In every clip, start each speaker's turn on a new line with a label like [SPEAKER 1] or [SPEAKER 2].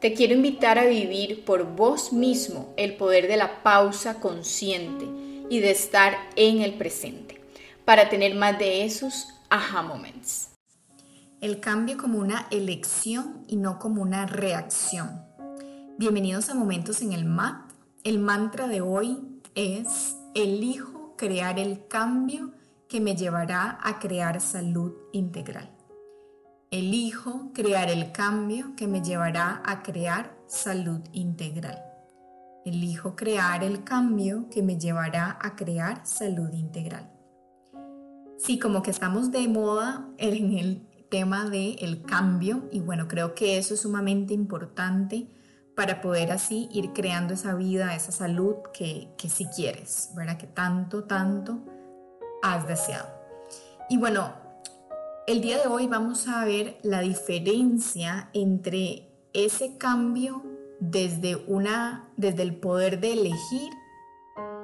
[SPEAKER 1] Te quiero invitar a vivir por vos mismo el poder de la pausa consciente y de estar en el presente para tener más de esos aha moments.
[SPEAKER 2] El cambio como una elección y no como una reacción. Bienvenidos a Momentos en el MAT. El mantra de hoy es elijo crear el cambio que me llevará a crear salud integral. Elijo crear el cambio que me llevará a crear salud integral. Elijo crear el cambio que me llevará a crear salud integral. Sí, como que estamos de moda en el tema del el cambio y bueno, creo que eso es sumamente importante para poder así ir creando esa vida, esa salud que, que si quieres, ¿verdad? Que tanto, tanto has deseado. Y bueno, el día de hoy vamos a ver la diferencia entre ese cambio desde, una, desde el poder de elegir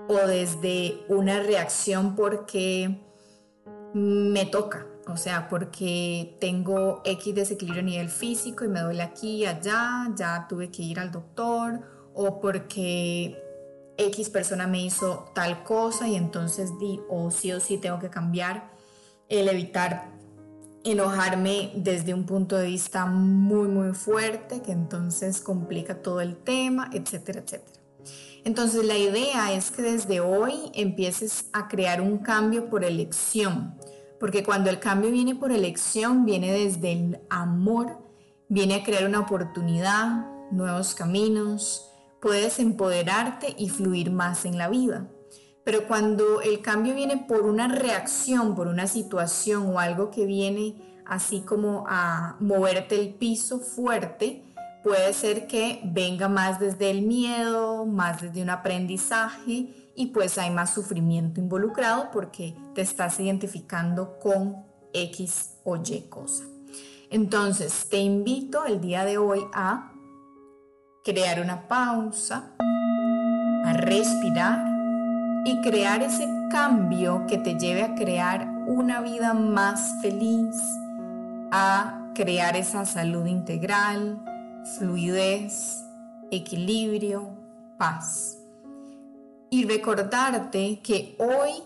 [SPEAKER 2] o desde una reacción porque me toca, o sea, porque tengo X desequilibrio a nivel físico y me duele aquí allá, ya tuve que ir al doctor, o porque X persona me hizo tal cosa y entonces di, o sí o sí tengo que cambiar el evitar enojarme desde un punto de vista muy, muy fuerte, que entonces complica todo el tema, etcétera, etcétera. Entonces la idea es que desde hoy empieces a crear un cambio por elección, porque cuando el cambio viene por elección, viene desde el amor, viene a crear una oportunidad, nuevos caminos, puedes empoderarte y fluir más en la vida. Pero cuando el cambio viene por una reacción, por una situación o algo que viene así como a moverte el piso fuerte, puede ser que venga más desde el miedo, más desde un aprendizaje y pues hay más sufrimiento involucrado porque te estás identificando con X o Y cosa. Entonces, te invito el día de hoy a crear una pausa, a respirar y crear ese cambio que te lleve a crear una vida más feliz, a crear esa salud integral, fluidez, equilibrio, paz. Y recordarte que hoy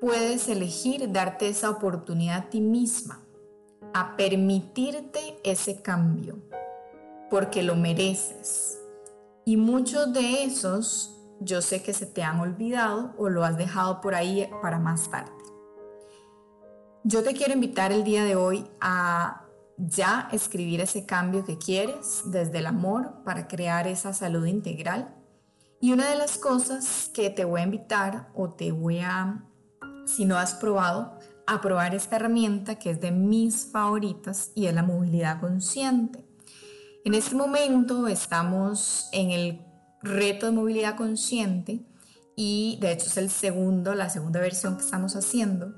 [SPEAKER 2] puedes elegir darte esa oportunidad a ti misma, a permitirte ese cambio, porque lo mereces. Y muchos de esos yo sé que se te han olvidado o lo has dejado por ahí para más tarde. Yo te quiero invitar el día de hoy a ya escribir ese cambio que quieres desde el amor para crear esa salud integral. Y una de las cosas que te voy a invitar o te voy a, si no has probado, a probar esta herramienta que es de mis favoritas y es la movilidad consciente. En este momento estamos en el reto de movilidad consciente y de hecho es el segundo, la segunda versión que estamos haciendo.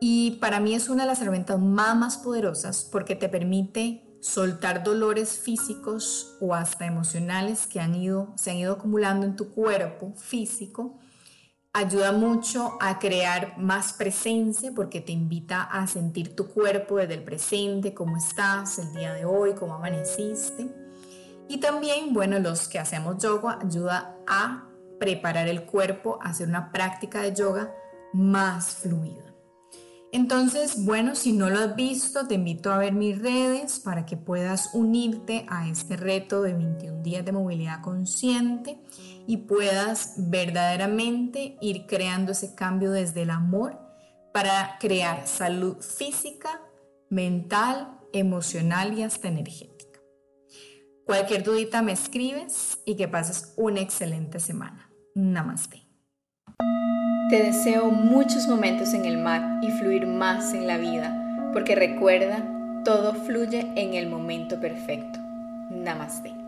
[SPEAKER 2] Y para mí es una de las herramientas más, más poderosas porque te permite soltar dolores físicos o hasta emocionales que han ido, se han ido acumulando en tu cuerpo físico. Ayuda mucho a crear más presencia porque te invita a sentir tu cuerpo desde el presente, cómo estás el día de hoy, cómo amaneciste. Y también, bueno, los que hacemos yoga ayuda a preparar el cuerpo, a hacer una práctica de yoga más fluida. Entonces, bueno, si no lo has visto, te invito a ver mis redes para que puedas unirte a este reto de 21 días de movilidad consciente y puedas verdaderamente ir creando ese cambio desde el amor para crear salud física, mental, emocional y hasta energética. Cualquier dudita me escribes y que pases una excelente semana. Namaste.
[SPEAKER 1] Te deseo muchos momentos en el mar y fluir más en la vida, porque recuerda, todo fluye en el momento perfecto. Namaste.